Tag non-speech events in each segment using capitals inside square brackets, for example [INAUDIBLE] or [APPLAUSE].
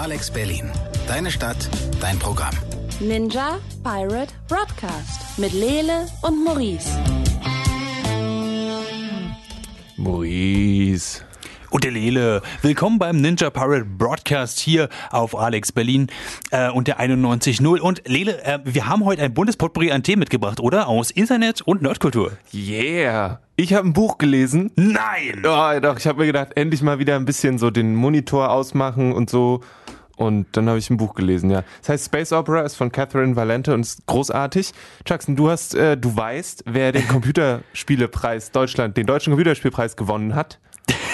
Alex Berlin. Deine Stadt, dein Programm. Ninja Pirate Broadcast mit Lele und Maurice. Maurice. Und der Lele. Willkommen beim Ninja Pirate Broadcast hier auf Alex Berlin äh, und der 91.0. Und Lele, äh, wir haben heute ein buntes Potpourri an Themen mitgebracht, oder? Aus Internet und Nerdkultur. Yeah. Ich habe ein Buch gelesen. Nein! Oh, doch, ich habe mir gedacht, endlich mal wieder ein bisschen so den Monitor ausmachen und so. Und dann habe ich ein Buch gelesen, ja. Das heißt Space Opera, ist von Catherine Valente und ist großartig. Jackson, du hast, äh, du weißt, wer den [LAUGHS] Computerspielepreis Deutschland, den deutschen Computerspielpreis gewonnen hat.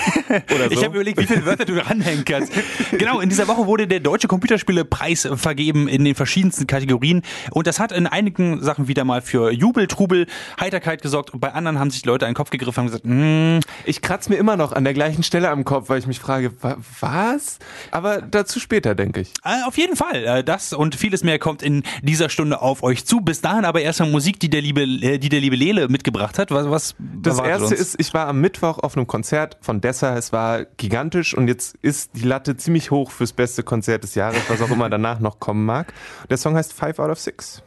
[LAUGHS] Oder so. Ich habe überlegt, wie viele Wörter du ranhängen kannst. genau, in dieser Woche wurde der Deutsche Computerspielepreis vergeben in den verschiedensten Kategorien. Und das hat in einigen Sachen wieder mal für Jubel, Trubel, Heiterkeit gesorgt. Und bei anderen haben sich Leute einen Kopf gegriffen und gesagt, mm. ich kratze mir immer noch an der gleichen Stelle am Kopf, weil ich mich frage, was? Aber dazu später, denke ich. Äh, auf jeden Fall. Äh, das und vieles mehr kommt in dieser Stunde auf euch zu. Bis dahin aber erstmal Musik, die der liebe, äh, die der liebe Lele mitgebracht hat. Was, was das erste uns? ist, ich war am Mittwoch auf einem Konzert von Dessa. Es war gigantisch und jetzt ist die Latte ziemlich hoch fürs beste Konzert des Jahres, was auch immer danach noch kommen mag. Der Song heißt Five Out of Six.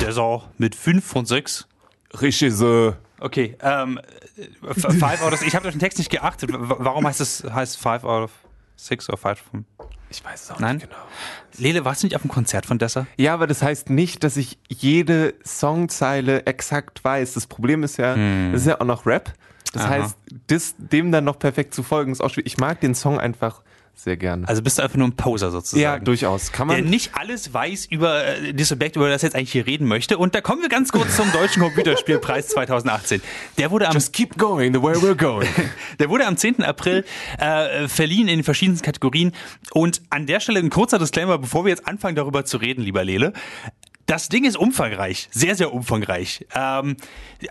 Der ist auch mit 5 von 6. Richtig so. Okay, ähm, Five out of Ich habe auf den Text nicht geachtet. Warum heißt es heißt Five out of Six oder Five from? Ich weiß es auch Nein? nicht genau. Lele, warst du nicht auf dem Konzert von Dessa? Ja, aber das heißt nicht, dass ich jede Songzeile exakt weiß. Das Problem ist ja, hm. das ist ja auch noch Rap. Das Aha. heißt, das, dem dann noch perfekt zu folgen, ist auch schwierig. Ich mag den Song einfach sehr gerne. Also bist du einfach nur ein Poser sozusagen. Ja, durchaus. Kann man. Der nicht alles weiß über äh, das Objekt, über das jetzt eigentlich hier reden möchte. Und da kommen wir ganz kurz zum Deutschen Computerspielpreis 2018. Der wurde am Just keep going the way we're going. [LAUGHS] der wurde am 10. April äh, verliehen in den verschiedensten Kategorien. Und an der Stelle ein kurzer Disclaimer, bevor wir jetzt anfangen darüber zu reden, lieber Lele. Das Ding ist umfangreich, sehr, sehr umfangreich. Ähm,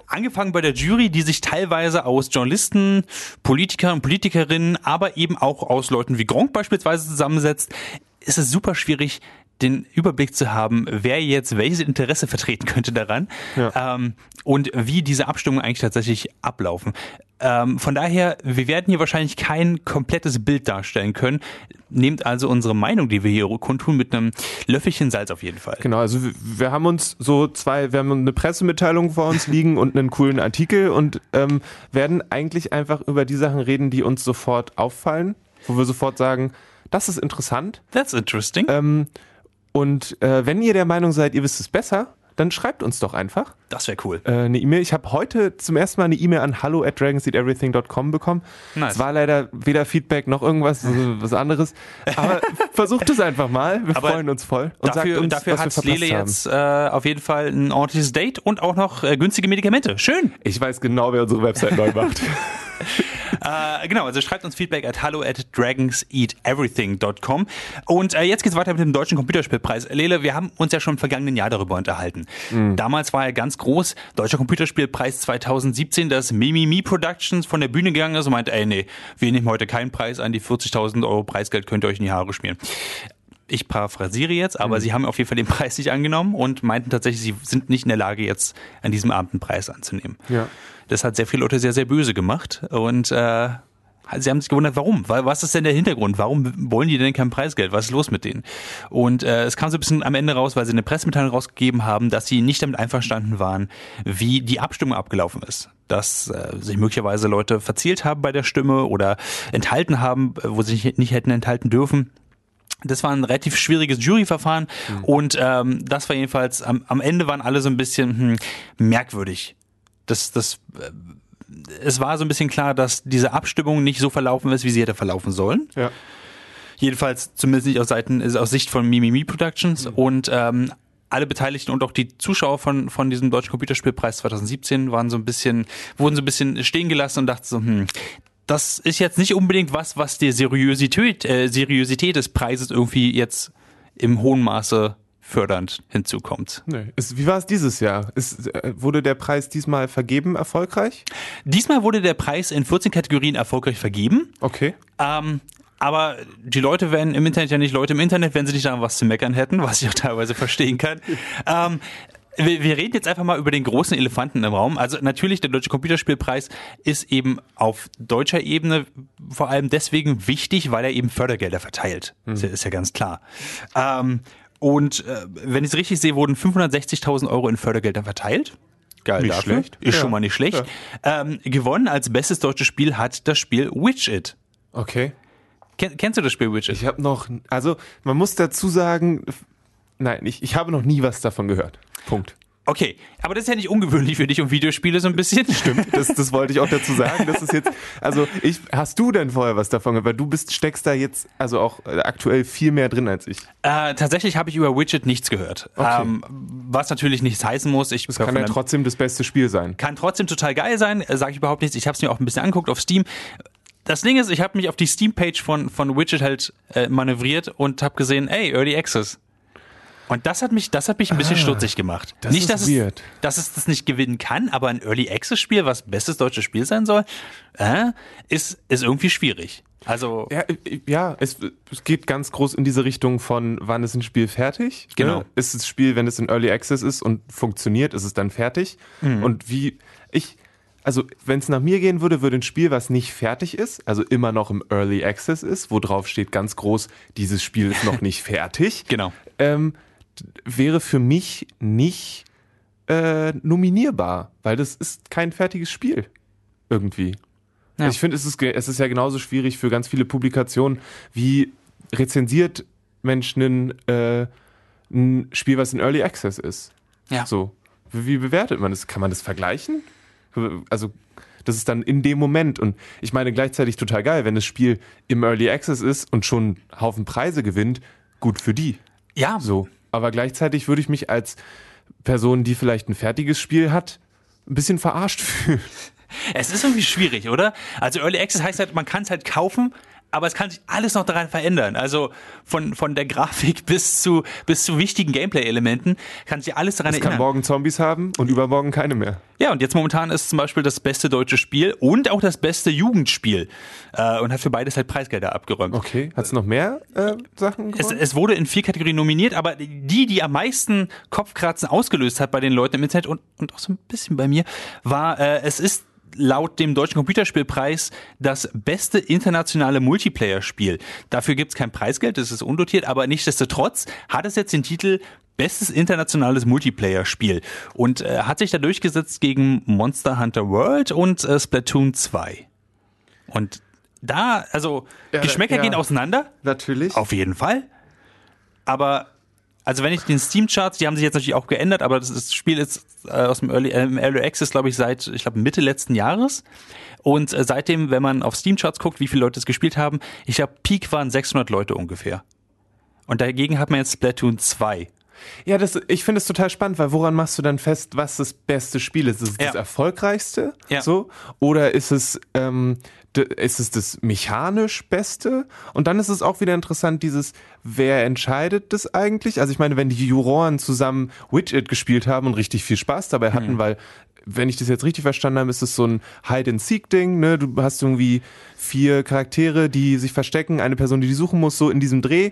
angefangen bei der Jury, die sich teilweise aus Journalisten, Politikern und Politikerinnen, aber eben auch aus Leuten wie Gronk beispielsweise zusammensetzt, ist es super schwierig, den Überblick zu haben, wer jetzt welches Interesse vertreten könnte daran ja. ähm, und wie diese Abstimmungen eigentlich tatsächlich ablaufen. Ähm, von daher, wir werden hier wahrscheinlich kein komplettes Bild darstellen können. Nehmt also unsere Meinung, die wir hier kundtun, mit einem Löffelchen Salz auf jeden Fall. Genau, also wir haben uns so zwei, wir haben eine Pressemitteilung vor uns liegen und einen coolen Artikel und ähm, werden eigentlich einfach über die Sachen reden, die uns sofort auffallen, wo wir sofort sagen, das ist interessant. That's interesting. Ähm, und äh, wenn ihr der Meinung seid, ihr wisst es besser, dann schreibt uns doch einfach. Das wäre cool. Äh, eine E-Mail. Ich habe heute zum ersten Mal eine E-Mail an hallo at dragonseedeverything.com bekommen. Nice. Es war leider weder Feedback noch irgendwas, was anderes. Aber [LAUGHS] versucht es einfach mal. Wir Aber freuen uns voll. Und dafür uns, dafür hat Lele jetzt äh, auf jeden Fall ein ordentliches Date und auch noch äh, günstige Medikamente. Schön. Ich weiß genau, wer unsere Website neu macht. [LAUGHS] äh, genau, also schreibt uns Feedback at hallo at dragonseateverything.com. Und äh, jetzt geht's weiter mit dem Deutschen Computerspielpreis. Lele, wir haben uns ja schon im vergangenen Jahr darüber unterhalten. Mhm. Damals war er ganz groß, Deutscher Computerspielpreis 2017, dass Mimimi Productions von der Bühne gegangen ist und meinte, ey, nee, wir nehmen heute keinen Preis an, die 40.000 Euro Preisgeld könnt ihr euch in die Haare schmieren ich paraphrasiere jetzt, aber mhm. sie haben auf jeden Fall den [LAUGHS] Preis nicht angenommen und meinten tatsächlich, sie sind nicht in der Lage, jetzt an diesem Abend einen Preis anzunehmen. Ja. Das hat sehr viele Leute sehr, sehr böse gemacht und äh, Sie haben sich gewundert, warum? Was ist denn der Hintergrund? Warum wollen die denn kein Preisgeld? Was ist los mit denen? Und äh, es kam so ein bisschen am Ende raus, weil sie eine Pressemitteilung rausgegeben haben, dass sie nicht damit einverstanden waren, wie die Abstimmung abgelaufen ist. Dass äh, sich möglicherweise Leute verzielt haben bei der Stimme oder enthalten haben, wo sie sich nicht hätten enthalten dürfen. Das war ein relativ schwieriges Juryverfahren mhm. und ähm, das war jedenfalls am, am Ende waren alle so ein bisschen hm, merkwürdig. Das, das, äh, es war so ein bisschen klar, dass diese Abstimmung nicht so verlaufen ist, wie sie hätte verlaufen sollen. Ja. Jedenfalls zumindest nicht aus Seiten, aus Sicht von Mimimi Productions mhm. und ähm, alle Beteiligten und auch die Zuschauer von, von diesem Deutschen Computerspielpreis 2017 waren so ein bisschen, wurden so ein bisschen stehen gelassen und dachten so, hm, das ist jetzt nicht unbedingt was, was der Seriosität, äh, Seriosität des Preises irgendwie jetzt im hohen Maße fördernd hinzukommt. Nee. Ist, wie war es dieses Jahr? Ist, äh, wurde der Preis diesmal vergeben erfolgreich? Diesmal wurde der Preis in 14 Kategorien erfolgreich vergeben. Okay. Ähm, aber die Leute wären im Internet ja nicht Leute im Internet, wenn sie nicht daran was zu meckern hätten, was ich auch teilweise verstehen kann. [LAUGHS] ähm, wir, wir reden jetzt einfach mal über den großen Elefanten im Raum. Also natürlich, der Deutsche Computerspielpreis ist eben auf deutscher Ebene vor allem deswegen wichtig, weil er eben Fördergelder verteilt. Hm. Ist, ja, ist ja ganz klar. Ähm, und äh, wenn ich es richtig sehe, wurden 560.000 Euro in Fördergeldern verteilt. Geil Nicht dafür. schlecht. Ist Ja. schon mal nicht schlecht. Ähm, gewonnen als bestes deutsches Spiel hat das Spiel Witch It. Okay. Ken, kennst du das Spiel Witch It? Ich habe noch, also man muss dazu sagen, nein, ich, ich habe noch nie was davon gehört. Punkt. Okay, aber das ist ja nicht ungewöhnlich für dich um Videospiele so ein bisschen. [LAUGHS] Stimmt. Das, das wollte ich auch dazu sagen. Das ist jetzt, also ich, hast du denn vorher was davon gehört? Weil du bist, steckst da jetzt also auch äh, aktuell viel mehr drin als ich. Äh, tatsächlich habe ich über Widget nichts gehört. Okay. Ähm, was natürlich nichts heißen muss. Ich Das kann ja trotzdem das beste Spiel sein. kann trotzdem total geil sein, äh, sage ich überhaupt nichts. Ich habe es mir auch ein bisschen angeguckt auf Steam. Das Ding ist, ich habe mich auf die Steam-Page von, von Widget halt äh, manövriert und habe gesehen, ey, Early Access. Und das hat mich, das hat mich ein bisschen stutzig gemacht. Ah, das nicht, dass weird. es, dass es das nicht gewinnen kann, aber ein Early Access Spiel, was bestes deutsches Spiel sein soll, äh, ist, ist irgendwie schwierig. Also, Ja, äh, ja es, es geht ganz groß in diese Richtung von, wann ist ein Spiel fertig? Genau. Ne? Ist das Spiel, wenn es in Early Access ist und funktioniert, ist es dann fertig? Mhm. Und wie, ich, also wenn es nach mir gehen würde, würde ein Spiel, was nicht fertig ist, also immer noch im Early Access ist, wo drauf steht ganz groß, dieses Spiel ist noch [LAUGHS] nicht fertig, genau. ähm, wäre für mich nicht äh, nominierbar, weil das ist kein fertiges Spiel. Irgendwie. Ja. Also ich finde, es ist, es ist ja genauso schwierig für ganz viele Publikationen, wie rezensiert Mensch ein, äh, ein Spiel, was in Early Access ist. Ja. So. Wie, wie bewertet man das? Kann man das vergleichen? Also, das ist dann in dem Moment. Und ich meine gleichzeitig total geil, wenn das Spiel im Early Access ist und schon einen Haufen Preise gewinnt, gut für die. Ja, So. Aber gleichzeitig würde ich mich als Person, die vielleicht ein fertiges Spiel hat, ein bisschen verarscht [LAUGHS] fühlen. Es ist irgendwie schwierig, oder? Also Early Access heißt halt, man kann es halt kaufen, aber es kann sich alles noch daran verändern. Also von, von der Grafik [LAUGHS] bis zu, bis zu wichtigen Gameplay-Elementen kann sich alles daran Es kann erinnern. morgen Zombies haben und übermorgen keine mehr. Ja, und jetzt momentan ist zum Beispiel das beste deutsche Spiel und auch das beste Jugendspiel äh, und hat für beides halt Preisgelder abgeräumt. Okay. Hat es noch mehr äh, Sachen? Es, es wurde in vier Kategorien nominiert, aber die, die am meisten Kopfkratzen ausgelöst hat bei den Leuten im Internet und, und auch so ein bisschen bei mir, war, äh, es ist laut dem Deutschen Computerspielpreis das beste internationale Multiplayer-Spiel. Dafür gibt es kein Preisgeld, das ist undotiert, aber nichtsdestotrotz hat es jetzt den Titel Bestes internationales Multiplayer-Spiel und äh, hat sich da durchgesetzt gegen Monster Hunter World und äh, Splatoon 2. Und da, also Ja, Geschmäcker ja. gehen auseinander, Natürlich. auf jeden Fall. Aber, also wenn ich den Steam-Charts, die haben sich jetzt natürlich auch geändert, aber das, das Spiel ist äh, aus dem Early, äh, Early Access, glaube ich, seit, ich glaube, Mitte letzten Jahres. Und äh, seitdem, wenn man auf Steam-Charts guckt, wie viele Leute es gespielt haben, ich glaube, Peak waren 600 Leute ungefähr. Und dagegen hat man jetzt Splatoon 2. Ja, das, ich finde es total spannend, weil woran machst du dann fest, was das beste Spiel ist? Ist es das Ja. erfolgreichste? Ja. So? Oder ist es, ähm, ist es das mechanisch Beste? Und dann ist es auch wieder interessant, dieses, wer entscheidet das eigentlich? Also ich meine, wenn die Juroren zusammen Widget gespielt haben und richtig viel Spaß dabei hatten, weil wenn ich das jetzt richtig verstanden habe, ist es so ein Hide-and-Seek-Ding, ne? Du hast irgendwie vier Charaktere, die sich verstecken, eine Person, die die suchen muss, so in diesem Dreh.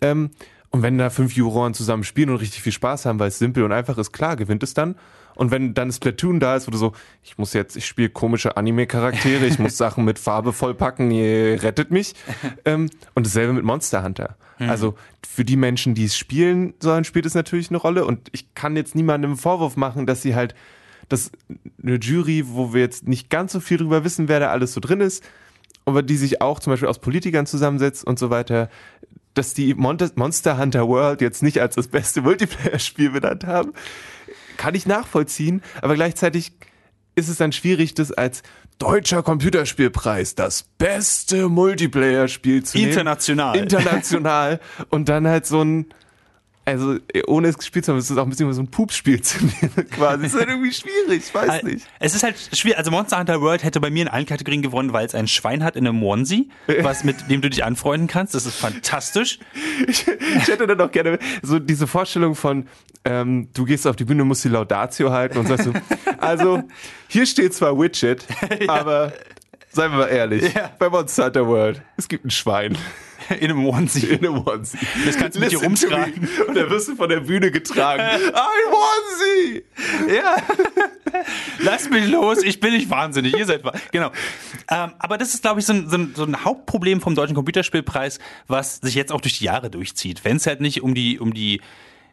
Ähm, und wenn da fünf Juroren zusammen spielen und richtig viel Spaß haben, weil es simpel und einfach ist, klar, gewinnt es dann. Und wenn dann Splatoon da ist, wo du so, ich muss jetzt, ich spiele komische Anime-Charaktere, ich muss [LAUGHS] Sachen mit Farbe vollpacken, ihr rettet mich. [LAUGHS] Ähm, und dasselbe mit Monster Hunter. Also für die Menschen, die es spielen sollen, spielt es natürlich eine Rolle. Und ich kann jetzt niemandem einen Vorwurf machen, dass sie halt, dass eine Jury, wo wir jetzt nicht ganz so viel drüber wissen, wer da alles so drin ist, aber die sich auch zum Beispiel aus Politikern zusammensetzt und so weiter, dass die Mon- Monster Hunter World jetzt nicht als das beste Multiplayer-Spiel benannt haben, kann ich nachvollziehen, aber gleichzeitig ist es dann schwierig, das als deutscher Computerspielpreis das beste Multiplayer-Spiel zu International. nehmen. International. [LAUGHS] und dann halt so ein, also ohne es gespielt zu haben, ist es auch ein bisschen so ein Pupsspiel zu [LAUGHS] nehmen quasi. Das ist halt irgendwie schwierig, ich weiß nicht. Es ist halt schwierig. Also Monster Hunter World hätte bei mir in allen Kategorien gewonnen, weil es ein Schwein hat in einem Onesie, was mit dem du dich anfreunden kannst. Das ist fantastisch. Ich, ich hätte dann auch gerne so diese Vorstellung von, ähm, du gehst auf die Bühne, musst die Laudatio halten und sagst so, [LAUGHS] also hier steht zwar Widget, aber Seien wir mal ehrlich. Ja. Bei Monster Hunter World. Es gibt ein Schwein. In einem Onesie. In einem Onesie. Das kannst du mit dir Listen to rumtragen. Und dann wirst du von der Bühne getragen. Ein Onesie! Ja. Lass mich los, ich bin nicht wahnsinnig, ihr seid wahr. Genau. Ähm, aber das ist, glaube ich, so ein, so, ein, so ein Hauptproblem vom Deutschen Computerspielpreis, was sich jetzt auch durch die Jahre durchzieht. Wenn es halt nicht um die, um die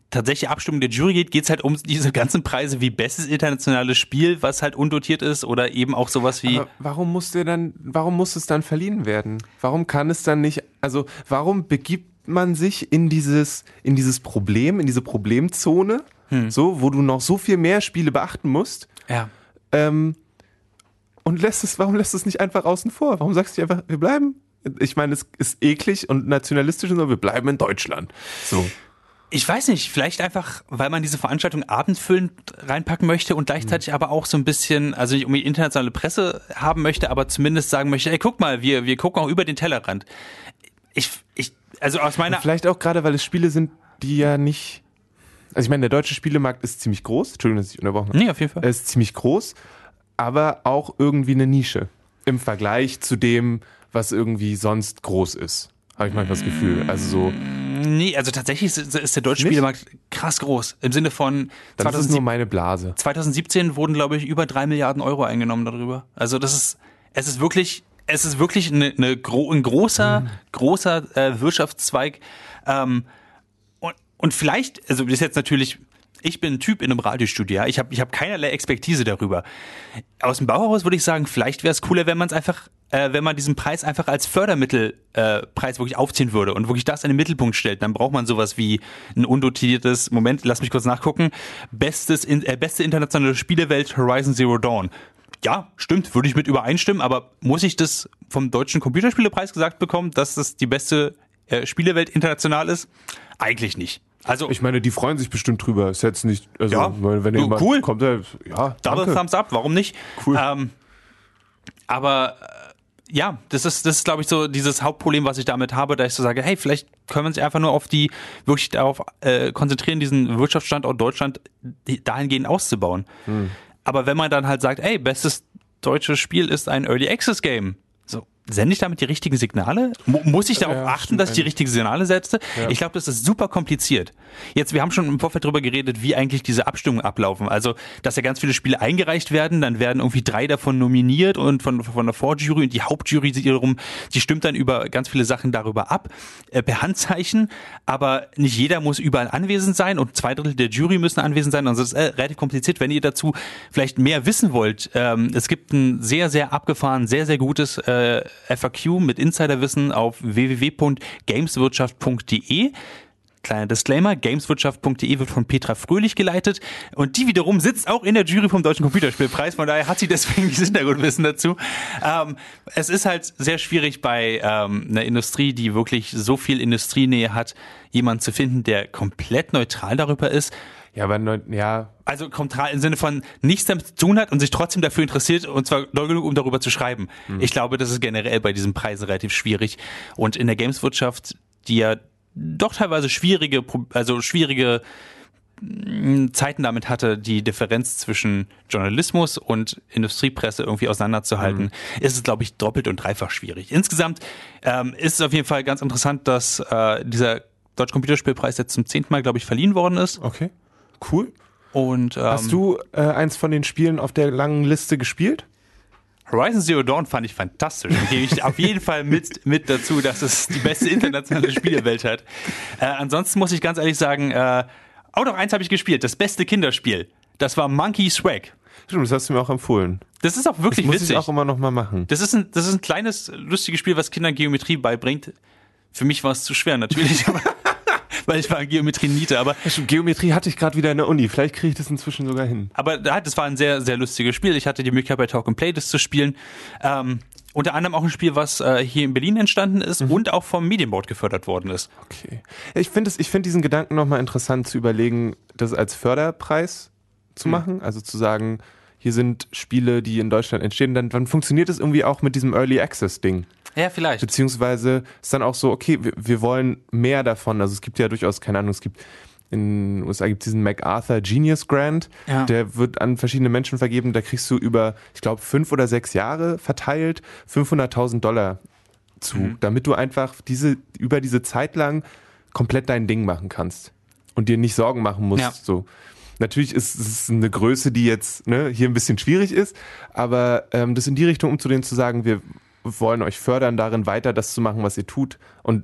tatsächliche Abstimmung der Jury geht, geht es halt um diese ganzen Preise wie bestes internationales Spiel, was halt undotiert ist, oder eben auch sowas wie. Aber warum muss der dann, warum muss es dann verliehen werden? Warum kann es dann nicht, also warum begibt man sich in dieses, in dieses Problem, in diese Problemzone, so, wo du noch so viel mehr Spiele beachten musst, ja. ähm, und lässt es, warum lässt es nicht einfach außen vor? Warum sagst du nicht einfach, wir bleiben? Ich meine, es ist eklig und nationalistisch und so, wir bleiben in Deutschland. So. Ich weiß nicht, vielleicht einfach, weil man diese Veranstaltung abendfüllend reinpacken möchte und gleichzeitig aber auch so ein bisschen, also nicht irgendwie internationale Presse haben möchte, aber zumindest sagen möchte, ey, guck mal, wir, wir gucken auch über den Tellerrand. Ich, ich, also aus meiner, Vielleicht auch gerade, weil es Spiele sind, die ja nicht. Also ich meine, der deutsche Spielemarkt ist ziemlich groß. Entschuldigung, dass ich unterbrochen habe. nee, auf jeden Fall. Er ist ziemlich groß, aber auch irgendwie eine Nische im Vergleich zu dem, was irgendwie sonst groß ist. Habe ich manchmal das Gefühl. Also so, Nee, also tatsächlich ist, ist der deutsche Nicht? Spielemarkt krass groß. Im Sinne von dann ist es 2017, nur meine Blase. 2017 wurden, glaube ich, über drei Milliarden Euro eingenommen darüber. Also das ist, es ist wirklich, es ist wirklich eine, eine gro ein großer, großer äh, Wirtschaftszweig. Ähm, und, und vielleicht, also das ist jetzt natürlich, ich bin ein Typ in einem Radiostudio, ja. Ich habe ich hab keinerlei Expertise darüber. Aus dem Bauhaus würde ich sagen, vielleicht wäre es cooler, wenn man es einfach, äh, wenn man diesen Preis einfach als Fördermittelpreis äh, Preis wirklich aufziehen würde und wirklich das in den Mittelpunkt stellt. Dann braucht man sowas wie ein undotiertes, Moment, lass mich kurz nachgucken, bestes, in, äh, beste internationale Spielewelt Horizon Zero Dawn. Ja, stimmt, würde ich mit übereinstimmen, aber muss ich das vom Deutschen Computerspielepreis gesagt bekommen, dass das die beste äh, Spielewelt international ist? Eigentlich nicht. Also Ich meine, die freuen sich bestimmt drüber. Ist jetzt nicht, also Ja. wenn, jemand cool. kommt, der, ja, Double danke. Thumbs up, warum nicht? Cool. Ähm, aber äh, ja, das ist, das ist, glaube ich, so dieses Hauptproblem, was ich damit habe, da ich so sage, hey, vielleicht können wir uns einfach nur auf die, wirklich darauf äh, konzentrieren, diesen Wirtschaftsstandort Deutschland die- dahingehend auszubauen. Hm. Aber wenn man dann halt sagt, ey, bestes deutsches Spiel ist ein Early Access Game, sende ich damit die richtigen Signale? Mu muss ich darauf Ja, achten, dass ich die richtigen Signale setze? Ich glaube, das ist super kompliziert. Jetzt, wir haben schon im Vorfeld darüber geredet, wie eigentlich diese Abstimmungen ablaufen. Also, dass ja ganz viele Spiele eingereicht werden, dann werden irgendwie drei davon nominiert und von, von der Vorjury und die Hauptjury wiederum, die stimmt dann über ganz viele Sachen darüber ab, äh, per Handzeichen, aber nicht jeder muss überall anwesend sein und zwei Drittel der Jury müssen anwesend sein. Also, das ist äh, relativ kompliziert. Wenn ihr dazu vielleicht mehr wissen wollt, ähm, es gibt ein sehr, sehr abgefahren, sehr, sehr gutes äh, FAQ mit Insiderwissen auf www.gameswirtschaft.de. Kleiner Disclaimer, gameswirtschaft.de wird von Petra Fröhlich geleitet und die wiederum sitzt auch in der Jury vom Deutschen Computerspielpreis, von daher hat sie deswegen [LAUGHS] dieses Hintergrundwissen dazu. Ähm, es ist halt sehr schwierig bei ähm, einer Industrie, die wirklich so viel Industrienähe hat, jemanden zu finden, der komplett neutral darüber ist. Ja, aber neu- ja, Also neutral im Sinne von nichts damit zu tun hat und sich trotzdem dafür interessiert und zwar doll genug, um darüber zu schreiben. Ich glaube, das ist generell bei diesen Preisen relativ schwierig. Und in der Gameswirtschaft, die ja doch teilweise schwierige, also schwierige mh, Zeiten damit hatte, die Differenz zwischen Journalismus und Industriepresse irgendwie auseinanderzuhalten, ist es, glaube ich, doppelt und dreifach schwierig. Insgesamt ähm, ist es auf jeden Fall ganz interessant, dass äh, dieser Deutsche Computerspielpreis jetzt zum zehnten Mal, glaube ich, verliehen worden ist. okay. Cool. Und ähm, Hast du äh, eins von den Spielen auf der langen Liste gespielt? Horizon Zero Dawn fand ich fantastisch. Und gebe ich auf jeden Fall mit, mit dazu, dass es die beste internationale Spielewelt hat. Äh, ansonsten muss ich ganz ehrlich sagen, äh, auch noch eins habe ich gespielt, das beste Kinderspiel. Das war Monkey Swag. Stimmt, das hast du mir auch empfohlen. Das ist auch Das wirklich muss witzig. ich auch immer noch mal machen. Das ist, ein, das ist ein kleines, lustiges Spiel, was Kindern Geometrie beibringt. Für mich war es zu schwer natürlich, [LAUGHS] weil ich war in Geometrie Niete, aber Ja, stimmt, Geometrie hatte ich gerade wieder in der Uni. Vielleicht kriege ich das inzwischen sogar hin. Aber da- das war ein sehr, sehr lustiges Spiel. Ich hatte die Möglichkeit bei Talk and Play das zu spielen. Ähm, unter anderem auch ein Spiel, was äh, hier in Berlin entstanden ist und auch vom Medienboard gefördert worden ist. Okay. Ich finde es- ich finde diesen Gedanken nochmal interessant zu überlegen, das als Förderpreis zu machen. Also zu sagen, hier sind Spiele, die in Deutschland entstehen. Dann, dann funktioniert es irgendwie auch mit diesem Early Access Ding. Ja, vielleicht. Beziehungsweise ist dann auch so, okay, wir, wir wollen mehr davon. Also es gibt ja durchaus, keine Ahnung, es gibt in den USA gibt es diesen MacArthur Genius Grant, Ja. der wird an verschiedene Menschen vergeben. Da kriegst du über, ich glaube, fünf oder sechs Jahre verteilt 500.000 Dollar zu, Mhm. damit du einfach diese über diese Zeit lang komplett dein Ding machen kannst und dir nicht Sorgen machen musst. Ja. So. Natürlich ist es eine Größe, die jetzt ne, hier ein bisschen schwierig ist, aber ähm, das in die Richtung umzudrehen, zu sagen, wir wollen euch fördern, darin weiter das zu machen, was ihr tut und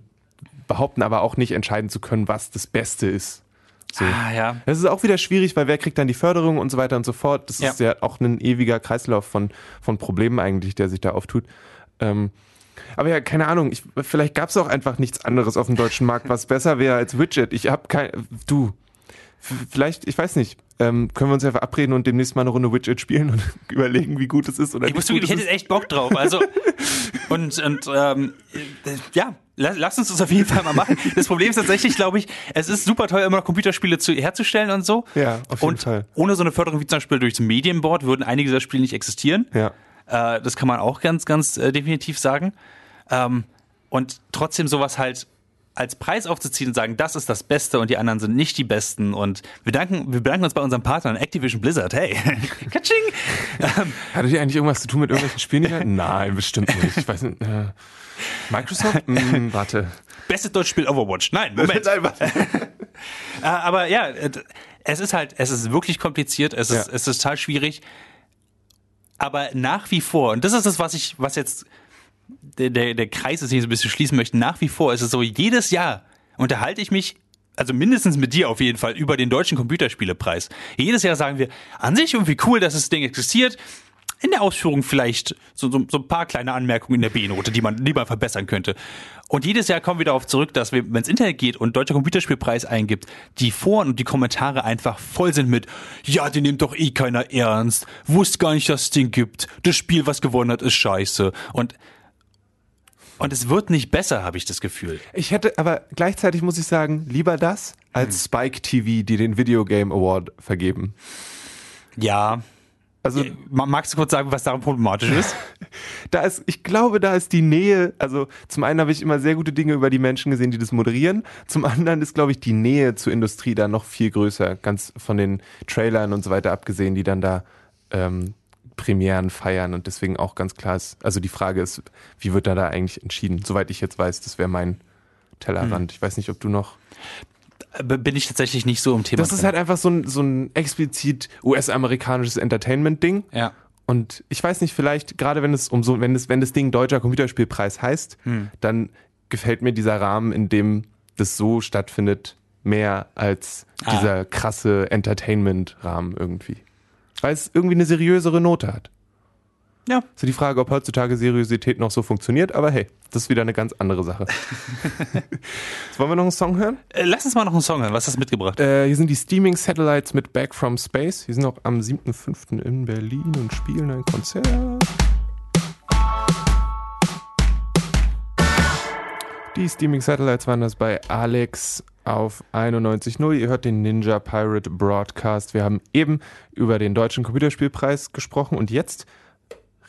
behaupten aber auch nicht entscheiden zu können, was das Beste ist. So. Ah, ja. Das ist auch wieder schwierig, weil wer kriegt dann die Förderung und so weiter und so fort. Das Ja. ist ja auch ein ewiger Kreislauf von, von Problemen eigentlich, der sich da auftut. Ähm, aber ja, keine Ahnung, ich, vielleicht gab es auch einfach nichts anderes auf dem deutschen Markt, was besser wäre als Widget. Ich habe kein, du, vielleicht, ich weiß nicht, ähm, können wir uns ja verabreden und demnächst mal eine Runde Widget spielen und [LAUGHS] überlegen, wie gut es ist oder Ich muss gut ich hätte ist. echt Bock drauf. Also, [LAUGHS] und, und ähm, äh, ja, lass, lass uns das auf jeden Fall mal machen. Das Problem ist tatsächlich, glaube ich, es ist super teuer, immer noch Computerspiele zu, herzustellen und so. Ja, auf jeden und Fall. ohne so eine Förderung wie zum Beispiel durchs Medienboard würden einige dieser Spiele nicht existieren. Ja. Äh, das kann man auch ganz, ganz äh, definitiv sagen. Ähm, und trotzdem sowas halt als Preis aufzuziehen und sagen, das ist das Beste und die anderen sind nicht die Besten. Und wir, danken, wir bedanken uns bei unserem Partner Activision Blizzard. Hey, [LAUGHS] Katsching! Ähm, Hatte die eigentlich irgendwas zu tun mit irgendwelchen Spielen? [LAUGHS] Nein, bestimmt nicht. Ich weiß nicht. Äh, Microsoft? [LAUGHS] Hm, warte. bestes deutsches Spiel Overwatch. Nein, Moment. Nein, warte. Äh, aber ja, äh, es ist halt, es ist wirklich kompliziert, es ist, Ja. es ist total schwierig. Aber nach wie vor, und das ist das, was ich, was jetzt der, der, der Kreis ist, ich so ein bisschen schließen möchte, nach wie vor ist es so, jedes Jahr unterhalte ich mich, also mindestens mit dir auf jeden Fall, über den deutschen Computerspielepreis. Jedes Jahr sagen wir, an sich irgendwie cool, dass das Ding existiert. In der Ausführung vielleicht so, so, so ein paar kleine Anmerkungen in der B-Note, die man, die man verbessern könnte. Und jedes Jahr kommen wir darauf zurück, dass wir, wenn es Internet geht und Deutscher Computerspielpreis eingibt, die Foren und die Kommentare einfach voll sind mit, ja, den nimmt doch eh keiner ernst, wusste gar nicht, dass es den gibt, das Spiel, was gewonnen hat, ist scheiße. Und, und es wird nicht besser, habe ich das Gefühl. Ich hätte, aber gleichzeitig muss ich sagen, lieber das als Spike TV, die den Video Game Award vergeben. Ja. Also Ma- Magst du kurz sagen, was daran problematisch ist? [LAUGHS] da ist, ich glaube, da ist die Nähe, also zum einen habe ich immer sehr gute Dinge über die Menschen gesehen, die das moderieren. Zum anderen ist, glaube ich, die Nähe zur Industrie da noch viel größer, ganz von den Trailern und so weiter abgesehen, die dann da ähm, Premieren feiern und deswegen auch ganz klar ist, also die Frage ist, wie wird da da eigentlich entschieden? Soweit ich jetzt weiß, das wäre mein Tellerrand. Ich weiß nicht, ob du noch Bin ich tatsächlich nicht so im Thema. Das ist drin. halt einfach so ein, so ein explizit US-amerikanisches Entertainment-Ding. Ja. Und ich weiß nicht, vielleicht, gerade wenn es um so, wenn es, wenn das Ding Deutscher Computerspielpreis heißt, Hm. dann gefällt mir dieser Rahmen, in dem das so stattfindet, mehr als Ah. dieser krasse Entertainment-Rahmen irgendwie. Weil es irgendwie eine seriösere Note hat. Ja. So die Frage, ob heutzutage Seriosität noch so funktioniert, aber hey, das ist wieder eine ganz andere Sache. [LAUGHS] Jetzt wollen wir noch einen Song hören? Äh, Lass uns mal noch einen Song hören. Was hast du mitgebracht? Äh, hier sind die Steaming Satellites mit Back from Space. Die sind auch am 7.5. in Berlin und spielen ein Konzert. Die Steaming Satellites waren das bei Alex auf 91.0. Ihr hört den Ninja Pirate Broadcast. Wir haben eben über den Deutschen Computerspielpreis gesprochen und jetzt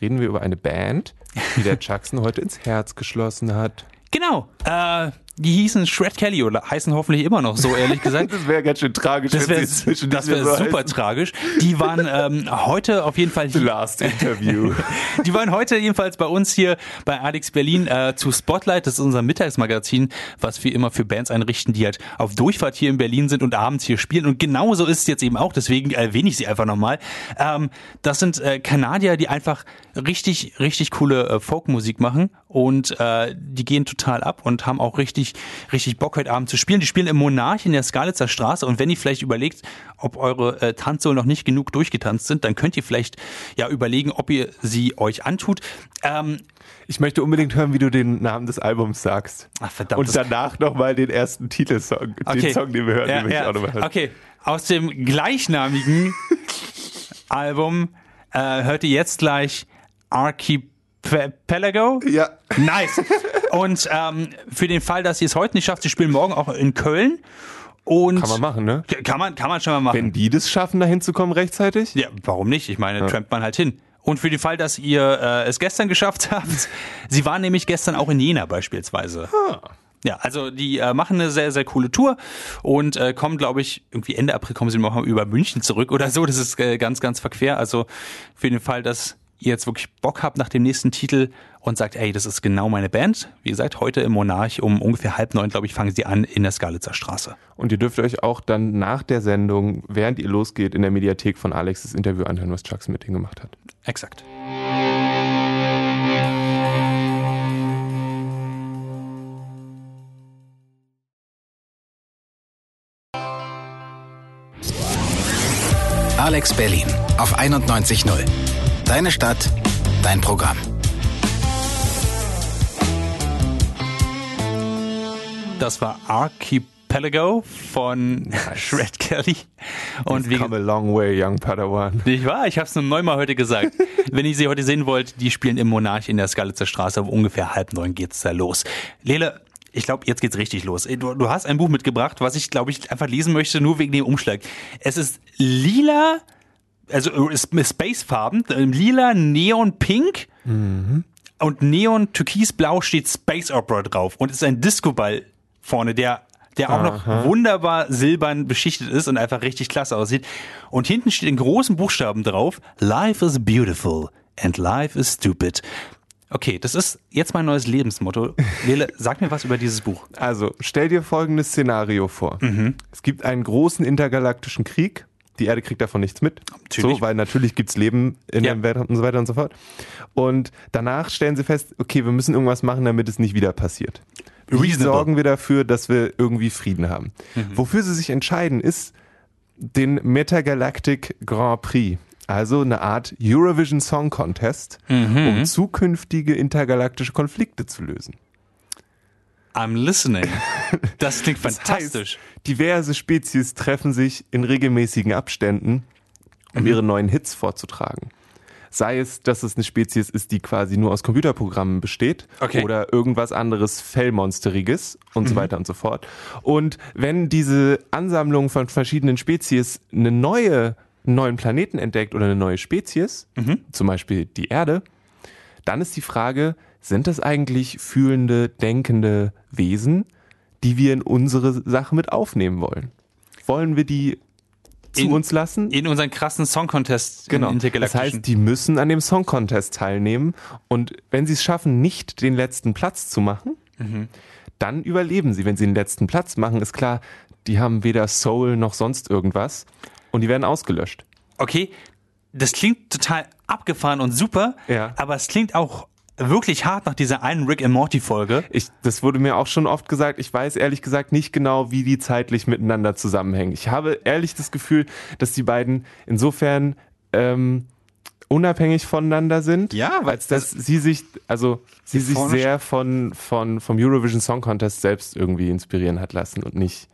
reden wir über eine Band, die der [LAUGHS] Jackson heute ins Herz geschlossen hat. Genau. Äh, die hießen Shred Kelly oder heißen hoffentlich immer noch so, ehrlich gesagt. [LAUGHS] Das wäre ganz schön tragisch. Das wäre wär so super heißen. tragisch. Die waren ähm, heute auf jeden Fall The Last Interview. [LAUGHS] Die waren heute jedenfalls bei uns hier bei Alex Berlin äh, zu Spotlight. Das ist unser Mittagsmagazin, was wir immer für Bands einrichten, die halt auf Durchfahrt hier in Berlin sind und abends hier spielen. Und genauso ist es jetzt eben auch. Deswegen erwähne ich sie einfach nochmal. Ähm, das sind äh, Kanadier, die einfach richtig, richtig coole äh, Folkmusik machen. Und äh, die gehen total ab und haben auch richtig, richtig Bock heute Abend zu spielen. Die spielen im Monarch in der Skalitzer Straße. Und wenn ihr vielleicht überlegt, ob eure äh, Tanzsohlen noch nicht genug durchgetanzt sind, dann könnt ihr vielleicht ja überlegen, ob ihr sie euch antut. Ähm, Ich möchte unbedingt hören, wie du den Namen des Albums sagst. Ach, verdammt, Und danach nochmal den ersten Titelsong, den Song, den wir hören, den möchte ich auch nochmal hören. Okay, aus dem gleichnamigen [LAUGHS] Album äh, hört ihr jetzt gleich Archipelago. Ja. Nice. Und ähm, für den Fall, dass ihr es heute nicht schafft, sie spielen morgen auch in Köln. Und Kann man machen, ne? Kann man, kann man schon mal machen. Wenn die das schaffen, da hinzukommen rechtzeitig? Ja, warum nicht? Ich meine, trampt man halt hin. Und für den Fall, dass ihr äh, es gestern geschafft [LAUGHS] habt, sie waren nämlich gestern auch in Jena beispielsweise. Ja, also die äh, machen eine sehr, sehr coole Tour und äh, kommen, glaube ich, irgendwie Ende April kommen sie noch über München zurück oder so. Das ist äh, ganz, ganz verquer. Also für den Fall, dass ihr jetzt wirklich Bock habt nach dem nächsten Titel und sagt, ey, das ist genau meine Band. Wie gesagt, heute im Monarch um ungefähr halb neun, glaube ich, fangen sie an in der Skalitzer Straße. Und ihr dürft euch auch dann nach der Sendung, während ihr losgeht, in der Mediathek von Alex das Interview anhören, was Chucks mit ihnen gemacht hat. Exakt. Alex Berlin auf 91.0. Deine Stadt, dein Programm. Das war Archipelago von Shred [LAUGHS] Kelly. Und wie, Come a long way, young Padawan. nicht wahr? Ich habe es nur neunmal heute gesagt. [LAUGHS] Wenn ihr sie heute sehen wollt, die spielen im Monarch in der Skalitzer Straße. Um ungefähr halb neun geht's da los. Lele, ich glaube, jetzt geht's richtig los. Du, du hast ein Buch mitgebracht, was ich, glaube ich, einfach lesen möchte, nur wegen dem Umschlag. Es ist lila, also Spacefarben, lila, Neon Pink und Neon Türkisblau steht Space Opera drauf und es ist ein Discoball vorne, der der auch noch wunderbar silbern beschichtet ist und einfach richtig klasse aussieht. Und hinten steht in großen Buchstaben drauf, Life is beautiful and life is stupid. Okay, das ist jetzt mein neues Lebensmotto. Lele, [LAUGHS] sag mir was über dieses Buch. Also, stell dir folgendes Szenario vor. Es gibt einen großen intergalaktischen Krieg. Die Erde kriegt davon nichts mit. Natürlich. So, weil natürlich gibt's Leben in Ja. der Welt und so weiter und so fort. Und danach stellen sie fest, okay, wir müssen irgendwas machen, damit es nicht wieder passiert. Wie Reasonable. sorgen wir dafür, dass wir irgendwie Frieden haben? Wofür sie sich entscheiden, ist den Metagalactic Grand Prix. Also eine Art Eurovision Song Contest, um zukünftige intergalaktische Konflikte zu lösen. I'm listening. [LAUGHS] [LAUGHS] Das klingt Das fantastisch. Heißt, diverse Spezies treffen sich in regelmäßigen Abständen, um Mhm. ihre neuen Hits vorzutragen. Sei es, dass es eine Spezies ist, die quasi nur aus Computerprogrammen besteht Okay. oder irgendwas anderes Fellmonsteriges und so weiter und so fort. Und wenn diese Ansammlung von verschiedenen Spezies eine neue, einen neuen Planeten entdeckt oder eine neue Spezies, zum Beispiel die Erde, dann ist die Frage, sind das eigentlich fühlende, denkende Wesen, die wir in unsere Sache mit aufnehmen wollen? Wollen wir die zu In- uns lassen? In unseren krassen Song Contest Genau. Das heißt, die müssen an dem Song Contest teilnehmen und wenn sie es schaffen, nicht den letzten Platz zu machen, Mhm. dann überleben sie. Wenn sie den letzten Platz machen, ist klar, die haben weder Soul noch sonst irgendwas und die werden ausgelöscht. okay, das klingt total abgefahren und super, Ja. aber es klingt auch wirklich hart nach dieser einen Rick and Morty Folge. Ich, das wurde mir auch schon oft gesagt. Ich weiß ehrlich gesagt nicht genau, wie die zeitlich miteinander zusammenhängen. Ich habe ehrlich das Gefühl, dass die beiden insofern ähm, unabhängig voneinander sind. Ja, weil als dass sie sich, also sie sich sehr von, von vom Eurovision Song Contest selbst irgendwie inspirieren hat lassen und nicht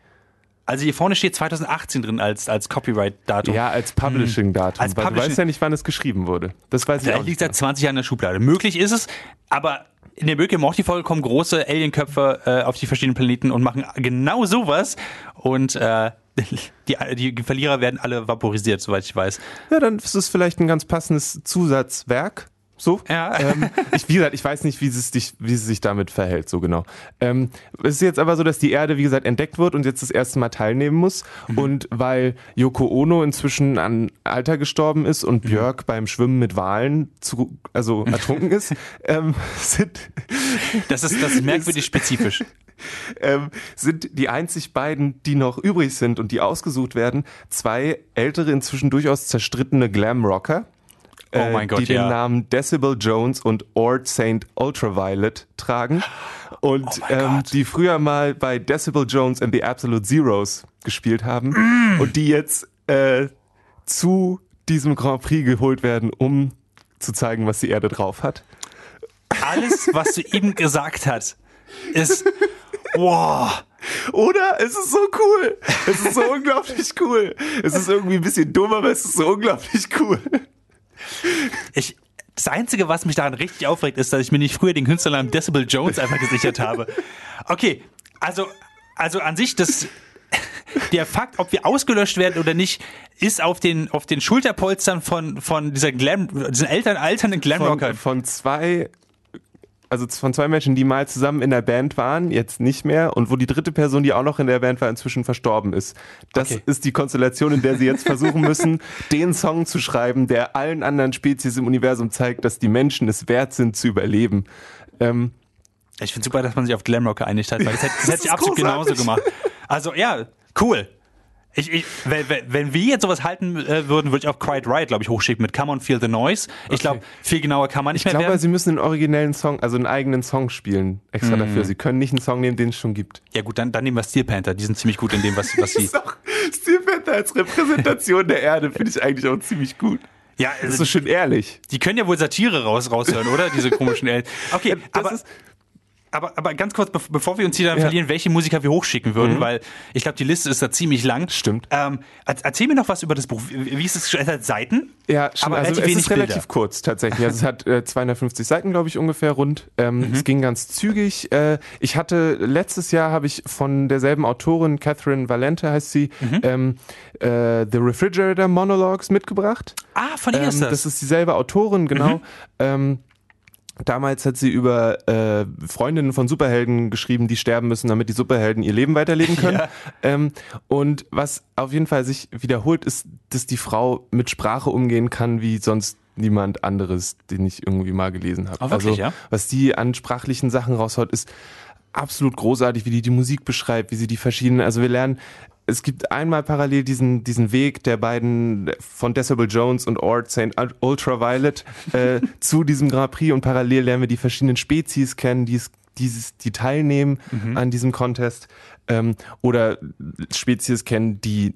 Also hier vorne steht 2018 drin als, als Copyright-Datum. ja als Publishing-Datum. Als weil du Publishing- weißt ja nicht, wann es geschrieben wurde. Das weiß ich Vielleicht auch liegt seit 20 Jahren in der Schublade. Möglich ist es, aber in der and Morty Folge kommen große Alienköpfe äh, auf die verschiedenen Planeten und machen genau sowas und äh, [LAUGHS] die, die Verlierer werden alle vaporisiert, soweit ich weiß. Ja, dann ist es vielleicht ein ganz passendes Zusatzwerk. So. Ja. Ähm, ich, wie gesagt, ich weiß nicht, wie sie, sich, wie sie sich damit verhält, so genau. Ähm, es ist jetzt aber so, dass die Erde, wie gesagt, entdeckt wird und jetzt das erste Mal teilnehmen muss. Und weil Yoko Ono inzwischen an Alter gestorben ist und Björk beim Schwimmen mit Walen zu, also ertrunken ist, [LAUGHS] ähm, sind, Das ist, das ist merkwürdig [LAUGHS] spezifisch. ähm, sind die einzig beiden, die noch übrig sind und die ausgesucht werden, zwei ältere, inzwischen durchaus zerstrittene Glamrocker. Oh mein Gott, die den ja. Namen Decibel Jones und Ord Saint Ultraviolet tragen und Oh ähm, die früher mal bei Decibel Jones and the Absolute Zeros gespielt haben Mm. und die jetzt äh, zu diesem Grand Prix geholt werden, um zu zeigen, was die Erde drauf hat. Alles, was du eben gesagt hast, ist wow. Oder? Es ist so cool. Es ist so [LAUGHS] unglaublich cool. Es ist irgendwie ein bisschen dumm, aber es ist so unglaublich cool. Ich, das Einzige, was mich daran richtig aufregt, ist, dass ich mir nicht früher den Künstlernamen Decibel Jones einfach gesichert habe. Okay, also, also an sich, das, der Fakt, ob wir ausgelöscht werden oder nicht, ist auf den, auf den Schulterpolstern von, von dieser Glam, diesen Eltern, alternden Von, Glamrockern. von zwei also von zwei Menschen, die mal zusammen in der Band waren, jetzt nicht mehr, und wo die dritte Person, die auch noch in der Band war, inzwischen verstorben ist. Das Okay. ist die Konstellation, in der sie jetzt versuchen müssen, [LAUGHS] den Song zu schreiben, der allen anderen Spezies im Universum zeigt, dass die Menschen es wert sind zu überleben. Ähm, Ich finde super, dass man sich auf Glamrock geeinigt hat, weil das hätte, das hätte [LAUGHS] ich absolut großartig. genauso gemacht. Also ja, cool. Ich, ich, wenn, wenn- wir jetzt sowas halten äh, würden, würde ich auch Quiet Riot, glaube ich, hochschicken mit Come on, Feel the Noise. Ich glaube, viel genauer kann man nicht ich mehr glaube, werden. sie müssen einen originellen Song, also einen eigenen Song spielen, extra dafür. Sie können nicht einen Song nehmen, den es schon gibt. Ja gut, dann, dann nehmen wir Steel Panther. Die sind ziemlich gut in dem, was, was sie... [LAUGHS] Steve Panther als Repräsentation der Erde, finde ich eigentlich auch ziemlich gut. Ja, Das ist also, so schön ehrlich. die können ja wohl Satire raus, raushören, oder? Diese komischen Eltern. [LAUGHS] Okay, Das aber... ist, Aber, aber ganz kurz, bev- bevor wir uns hier dann Ja. verlieren, welche Musiker wir hochschicken würden, weil ich glaube, die Liste ist da ziemlich lang. Stimmt. Ähm, er- erzähl mir noch was über das Buch. Wie ist es? Es hat Seiten? Ja, schon, Aber also es ist relativ Bilder. kurz tatsächlich. Also es hat äh, 250 Seiten, glaube ich, ungefähr rund. Ähm, Mhm. Es ging ganz zügig. Äh, ich hatte letztes Jahr habe ich von derselben Autorin, Catherine Valente heißt sie, Mhm. ähm, äh, The Refrigerator Monologues mitgebracht. Ah, von ihr Ähm, ist das. das ist dieselbe Autorin, genau. Damals hat sie über äh, Freundinnen von Superhelden geschrieben, die sterben müssen, damit die Superhelden ihr Leben weiterleben können. [LAUGHS] Ja. Ähm, und was auf jeden Fall sich wiederholt, ist, dass die Frau mit Sprache umgehen kann, wie sonst niemand anderes, den ich irgendwie mal gelesen habe. Wirklich, also, ja? was die an sprachlichen Sachen raushaut, ist absolut großartig, wie die die Musik beschreibt, wie sie die verschiedenen, also wir lernen, es gibt einmal parallel diesen, diesen Weg der beiden von Decibel Jones und Ord St. Ultraviolet äh, [LAUGHS] zu diesem Grand Prix und parallel lernen wir die verschiedenen Spezies kennen, die es dieses, die teilnehmen an diesem Contest ähm, oder Spezies kennen, die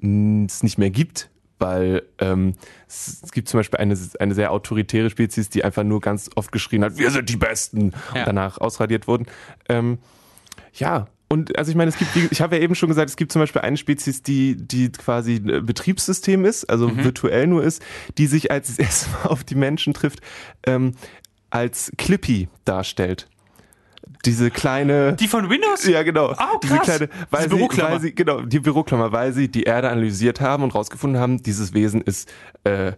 es nicht mehr gibt, weil ähm, es, es gibt zum Beispiel eine, eine sehr autoritäre Spezies, die einfach nur ganz oft geschrien hat, wir sind die Besten Ja. und danach ausradiert wurden. Ähm, ja, und also ich meine, es gibt, ich habe ja eben schon gesagt, es gibt zum Beispiel eine Spezies, die, die quasi ein Betriebssystem ist, also Mhm. virtuell nur ist, die sich als [LAUGHS] es erstmal auf die Menschen trifft, ähm, als Clippy darstellt. Diese kleine. die von Windows? ja, genau. Oh, diese kleine, weil Diese sie, Büroklammer. weil sie, genau, die Büroklammer, weil sie die Erde analysiert haben und rausgefunden haben, dieses Wesen ist äh,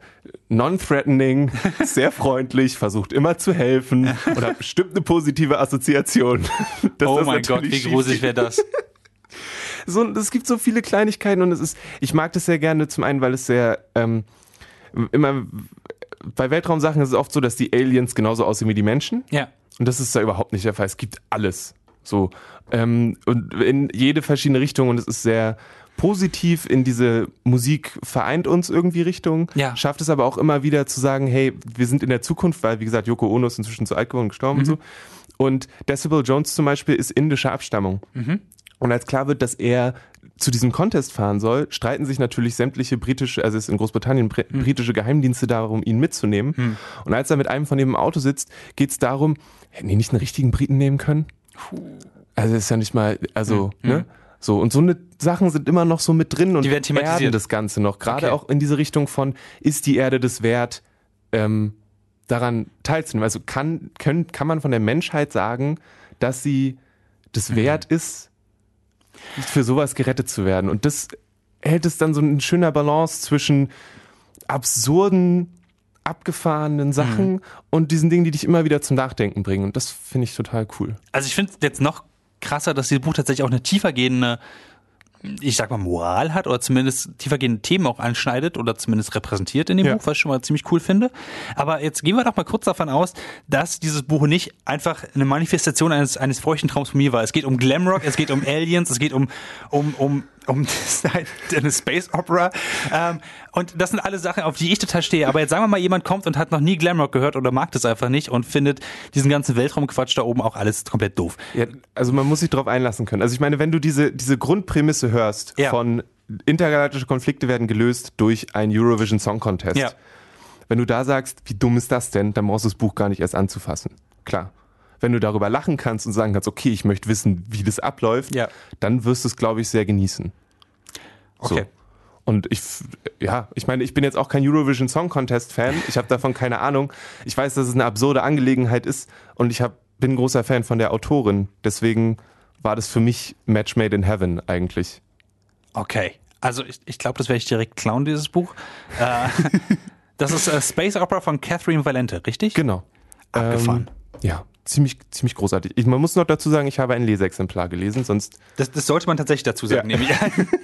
non-threatening, [LAUGHS] sehr freundlich, versucht immer zu helfen und hat bestimmt eine positive Assoziation. [LAUGHS] Dass oh das mein Gott, wie gruselig wäre das? [LAUGHS] so, es gibt so viele Kleinigkeiten und es ist, ich mag das sehr gerne, zum einen, weil es sehr, ähm, immer, bei Weltraumsachen ist es oft so, dass die Aliens genauso aussehen wie die Menschen. Ja. Und das ist da überhaupt nicht der Fall. Es gibt alles. So. Ähm, und in jede verschiedene Richtung und es ist sehr positiv in diese Musik vereint uns irgendwie Richtung. Ja. Schafft es aber auch immer wieder zu sagen, hey, wir sind in der Zukunft, weil wie gesagt, Yoko Ono ist inzwischen zu alt geworden und gestorben und so. Und Decibel Jones zum Beispiel ist indischer Abstammung. Und als klar wird, dass er zu diesem Contest fahren soll, streiten sich natürlich sämtliche britische, also es ist in Großbritannien br britische Geheimdienste darum, ihn mitzunehmen. Und als er mit einem von dem im Auto sitzt, geht es darum, hätten die nicht einen richtigen Briten nehmen können? Also ist ja nicht mal, also, ne? So, und so eine Sachen sind immer noch so mit drin und Die werden thematisiert. das Ganze noch. Gerade Okay. auch in diese Richtung von, ist die Erde das wert, ähm, daran teilzunehmen? Also kann, können, kann man von der Menschheit sagen, dass sie das wert ist, für sowas gerettet zu werden? Und das hält es dann so in schöner Balance zwischen absurden, abgefahrenen Sachen und diesen Dingen, die dich immer wieder zum Nachdenken bringen. Und das finde ich total cool. Also ich finde es jetzt noch krasser, dass dieses Buch tatsächlich auch eine tiefergehende, ich sag mal, Moral hat oder zumindest tiefergehende Themen auch anschneidet oder zumindest repräsentiert in dem Ja. Buch, was ich schon mal ziemlich cool finde. Aber jetzt gehen wir doch mal kurz davon aus, dass dieses Buch nicht einfach eine Manifestation eines, eines feuchten Traums von mir war. Es geht um Glamrock, es geht um Aliens, es geht um, um, um, um [LAUGHS] eine Space Opera. Ähm, und das sind alle Sachen, auf die ich total stehe. Aber jetzt sagen wir mal, jemand kommt und hat noch nie Glamrock gehört oder mag das einfach nicht und findet diesen ganzen Weltraumquatsch da oben auch alles komplett doof. Ja, also man muss sich darauf einlassen können. Also ich meine, wenn du diese, diese Grundprämisse hörst Ja. von intergalaktische Konflikte werden gelöst durch einen Eurovision Song Contest. Ja. Wenn du da sagst, wie dumm ist das denn, dann brauchst du das Buch gar nicht erst anzufassen. Klar. Wenn du darüber lachen kannst und sagen kannst, okay, ich möchte wissen, wie das abläuft, Ja. dann wirst du es, glaube ich, sehr genießen. So. Okay. Und ich, ja, ich meine, ich bin jetzt auch kein Eurovision Song Contest Fan. Ich habe davon keine Ahnung. Ich weiß, dass es eine absurde Angelegenheit ist und ich hab, bin ein großer Fan von der Autorin. Deswegen war das für mich Match Made in Heaven eigentlich. Okay. Also ich, ich glaube, das werde ich direkt klauen, dieses Buch. Äh, [LAUGHS] das ist äh, Space Opera von Catherine Valente, richtig? Genau. Abgefahren. Ähm, ja, ziemlich, ziemlich großartig. Ich, man muss noch dazu sagen, ich habe ein Leseexemplar gelesen, sonst. Das, das sollte man tatsächlich dazu sagen, Ja. nehme ich an. [LAUGHS]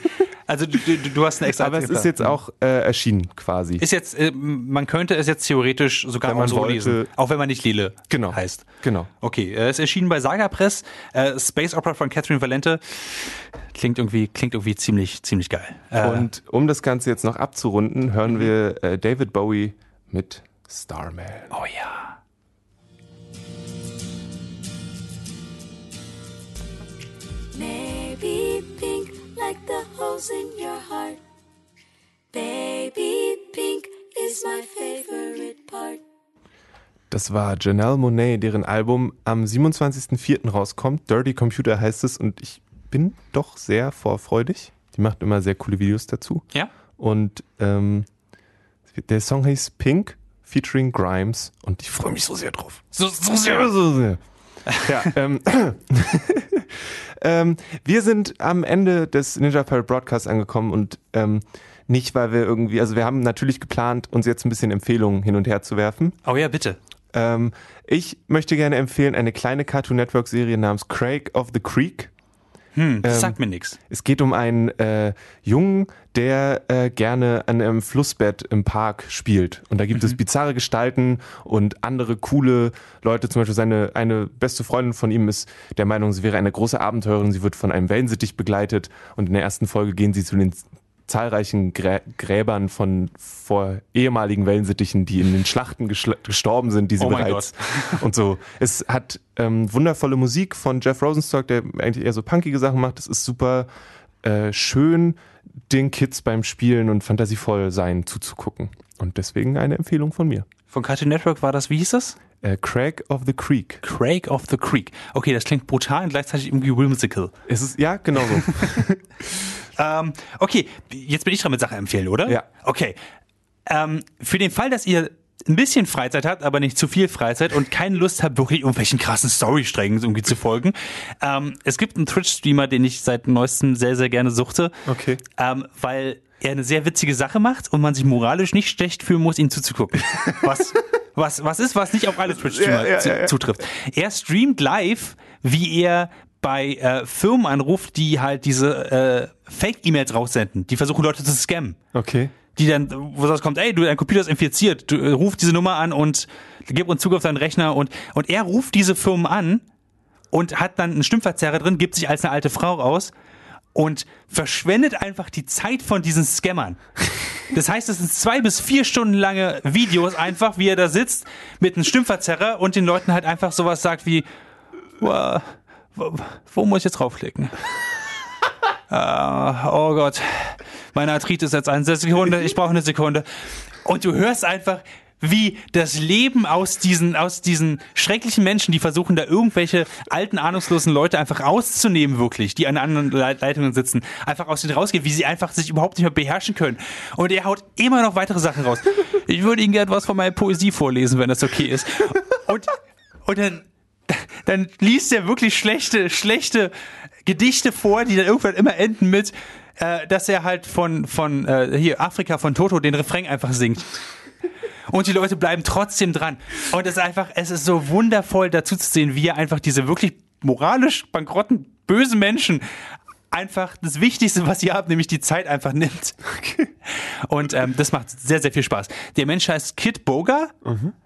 Also du, du, du hast eine extra. Aber es ist jetzt auch äh, erschienen quasi. Ist jetzt, äh, man könnte es jetzt theoretisch sogar auch so wollte. lesen, auch wenn man nicht Lele Genau. heißt. Genau. Okay, äh, es ist erschienen bei Saga Press, äh, Space Opera von Catherine Valente. Klingt irgendwie, klingt irgendwie ziemlich, ziemlich geil. Äh, Und um das Ganze jetzt noch abzurunden, hören wir äh, David Bowie mit Starman. oh ja. Like the holes in your heart. Baby pink is my favorite part. Das war Janelle Monet, deren Album am 27.04. rauskommt. Dirty Computer heißt es und ich bin doch sehr vorfreudig. Die macht immer sehr coole Videos dazu. Ja? Und ähm, der Song heißt Pink featuring Grimes und ich freue mich so sehr drauf. So, so sehr. so sehr. Ja, ähm, [LAUGHS] [LAUGHS] ähm, wir sind am Ende des Ninja Pirate Broadcasts angekommen und ähm, nicht, weil wir irgendwie, also wir haben natürlich geplant, uns jetzt ein bisschen Empfehlungen hin und her zu werfen. Oh ja, bitte. Ähm, ich möchte gerne empfehlen eine kleine Cartoon Network Serie namens Craig of the Creek. Hm, das Ähm, sagt mir nichts. Es geht um einen äh, Jungen, der äh, gerne an einem Flussbett im Park spielt. Und da gibt es bizarre Gestalten und andere coole Leute. Zum Beispiel seine eine beste Freundin von ihm ist der Meinung, sie wäre eine große Abenteurerin. Sie wird von einem Wellensittich begleitet. Und in der ersten Folge gehen sie zu den zahlreichen Grä Gräbern von vor ehemaligen Wellensittichen, die in den Schlachten gestorben sind, die sie Oh bereits [LAUGHS] und so. Es hat ähm, wundervolle Musik von Jeff Rosenstock, der eigentlich eher so punkige Sachen macht. Es ist super äh, schön, den Kids beim Spielen und fantasievoll sein zuzugucken. Und deswegen eine Empfehlung von mir. Von Cartoon Network war das, wie hieß das? Äh, Craig of the Creek. Craig of the Creek. Okay, das klingt brutal und gleichzeitig irgendwie whimsical. Es ist, ja, genau so. [LAUGHS] Ähm, okay, jetzt bin ich dran mit Sache empfehlen, oder? Ja. Okay. Ähm, für den Fall, dass ihr ein bisschen Freizeit habt, aber nicht zu viel Freizeit und keine Lust habt, wirklich irgendwelchen krassen Storysträngen irgendwie zu folgen. Ähm, es gibt einen Twitch-Streamer, den ich seit neuestem sehr, sehr gerne suchte. Okay. Ähm, weil er eine sehr witzige Sache macht und man sich moralisch nicht schlecht fühlen muss, ihm zuzugucken. [LAUGHS] Was, was, was ist, was nicht auf alle Twitch-Streamer Ja, ja, ja. zutrifft. Er streamt live, wie er bei äh, Firmen anruft, die halt diese äh, Fake-E-Mails raussenden. Die versuchen Leute zu scammen. Okay. Die dann, wo das kommt, ey, du, dein Computer ist infiziert, du äh, ruf diese Nummer an und gib uns Zugriff auf deinen Rechner und, und er ruft diese Firmen an und hat dann einen Stimmverzerrer drin, gibt sich als eine alte Frau raus und verschwendet einfach die Zeit von diesen Scammern. Das heißt, es sind zwei bis vier Stunden lange Videos einfach, wie er da sitzt mit einem Stimmverzerrer und den Leuten halt einfach sowas sagt wie, "Wa- wo, wo muss ich jetzt draufklicken? [LAUGHS] Ah, oh Gott, meine Arthritis jetzt eine Sekunde, ich brauche eine Sekunde. Und du hörst einfach, wie das Leben aus diesen, aus diesen schrecklichen Menschen, die versuchen, da irgendwelche alten, ahnungslosen Leute einfach rauszunehmen, wirklich, die an anderen Leit- Leitungen sitzen, einfach aus denen rausgeht, wie sie einfach sich überhaupt nicht mehr beherrschen können. Und er haut immer noch weitere Sachen raus. Ich würde Ihnen gerne was von meiner Poesie vorlesen, wenn das okay ist. Und, und dann, dann liest er wirklich schlechte, schlechte Gedichte vor, die dann irgendwann immer enden mit, äh, dass er halt von, von äh, hier Afrika von Toto den Refrain einfach singt. Und die Leute bleiben trotzdem dran. Und es ist einfach, es ist so wundervoll dazu zu sehen, wie er einfach diese wirklich moralisch bankrotten, bösen Menschen einfach das Wichtigste, was sie haben, nämlich die Zeit einfach nimmt. Und ähm, das macht sehr, sehr viel Spaß. Der Mensch heißt Kit Boga,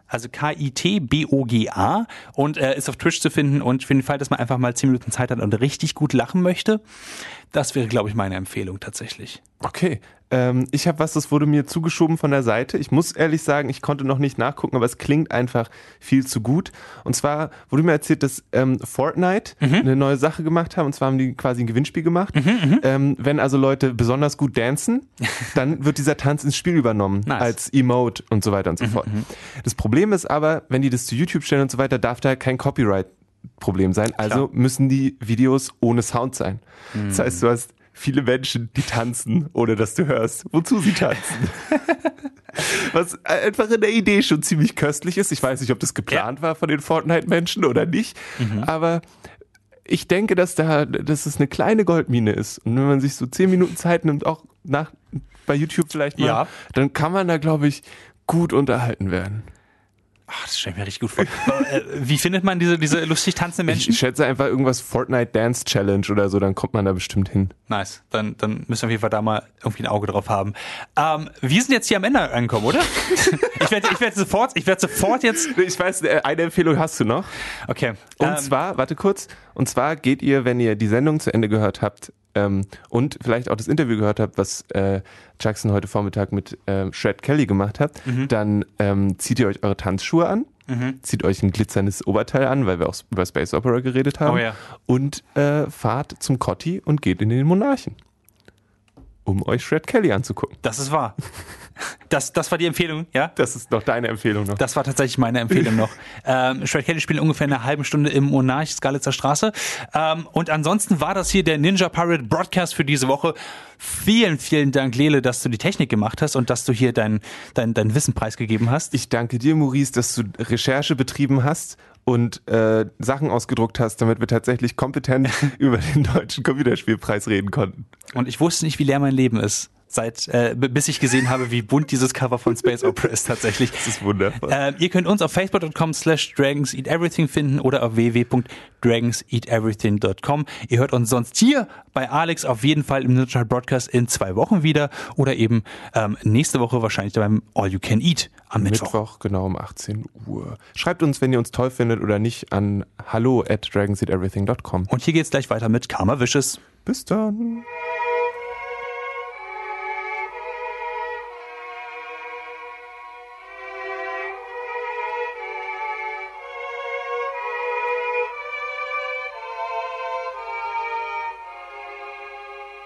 also K-I-T-B-O-G-A und äh, ist auf Twitch zu finden. Und für den Fall, dass man einfach mal 10 Minuten Zeit hat und richtig gut lachen möchte, das wäre, glaube ich, meine Empfehlung tatsächlich. Okay. Ähm, ich habe was, das wurde mir zugeschoben von der Seite. Ich muss ehrlich sagen, ich konnte noch nicht nachgucken, aber es klingt einfach viel zu gut. Und zwar wurde mir erzählt, dass ähm, Fortnite eine neue Sache gemacht haben. Und zwar haben die quasi ein Gewinnspiel gemacht. ähm, wenn also Leute besonders gut dancen, [LAUGHS] dann wird dieser Tanz ins Spiel übernommen Nice. als Emote und so weiter und so fort. Das Problem ist aber, wenn die das zu YouTube stellen und so weiter, darf da kein Copyright Problem sein. Also müssen die Videos ohne Sound sein. Das heißt, du hast viele Menschen, die tanzen, ohne dass du hörst, wozu sie tanzen. [LAUGHS] Was einfach in der Idee schon ziemlich köstlich ist. Ich weiß nicht, ob das geplant war von den Fortnite-Menschen oder nicht, aber ich denke, dass da, dass es eine kleine Goldmine ist. Und wenn man sich so zehn Minuten Zeit nimmt, auch nach, bei YouTube vielleicht mal, Ja. dann kann man da, glaube ich, gut unterhalten werden. Ach, das stelle ich mir richtig gut vor. äh, wie findet man diese, diese lustig tanzenden Menschen? Ich schätze einfach irgendwas Fortnite Dance Challenge oder so, dann kommt man da bestimmt hin. Nice. Dann, dann müssen wir auf jeden Fall da mal irgendwie ein Auge drauf haben. Ähm, wir sind jetzt hier am Ende angekommen, oder? [LAUGHS] ich werde ich werd sofort, ich werde sofort jetzt. Ich weiß, äh, eine Empfehlung hast du noch. Okay. Und ähm, zwar, warte kurz, und zwar geht ihr, wenn ihr die Sendung zu Ende gehört habt ähm, und vielleicht auch das Interview gehört habt, was äh, Jackson heute Vormittag mit ähm, Shred Kelly gemacht hat, Mhm. dann ähm, zieht ihr euch eure Tanzschuhe an, zieht euch ein glitzerndes Oberteil an, weil wir auch über Space Opera geredet haben, Oh ja. und äh, fahrt zum Cotti und geht in den Monarchen, um euch Shred Kelly anzugucken. das ist wahr. [LAUGHS] Das, das war die Empfehlung, ja? Das ist noch deine Empfehlung noch. Das war tatsächlich meine Empfehlung noch. [LAUGHS] Ähm, Shred Kelly spielt ungefähr eine halbe Stunde im Monarch Skalitzer Straße. Ähm, und ansonsten war das hier der Ninja Pirate Broadcast für diese Woche. Vielen, vielen Dank, Lele, dass du die Technik gemacht hast und dass du hier dein, dein, dein Wissen preisgegeben hast. Ich danke dir, Maurice, dass du Recherche betrieben hast und äh, Sachen ausgedruckt hast, damit wir tatsächlich kompetent [LAUGHS] über den deutschen Computerspielpreis reden konnten. Und ich wusste nicht, wie leer mein Leben ist. Seit, äh, bis ich gesehen habe, wie bunt dieses Cover von Space Opera ist tatsächlich. Das ist wundervoll. Ähm, ihr könnt uns auf facebook.com slash dragons eat everything finden oder auf www.dragonseateverything.com. Ihr hört uns sonst hier bei Alex auf jeden Fall im Ninja Broadcast in zwei Wochen wieder oder eben ähm, nächste Woche wahrscheinlich beim All You Can Eat am Mittwoch. Mittwoch, genau um 18 Uhr. Schreibt uns, wenn ihr uns toll findet oder nicht, an hallo at dragonseateverything.com. Und hier geht's gleich weiter mit Karma Wishes. Bis dann.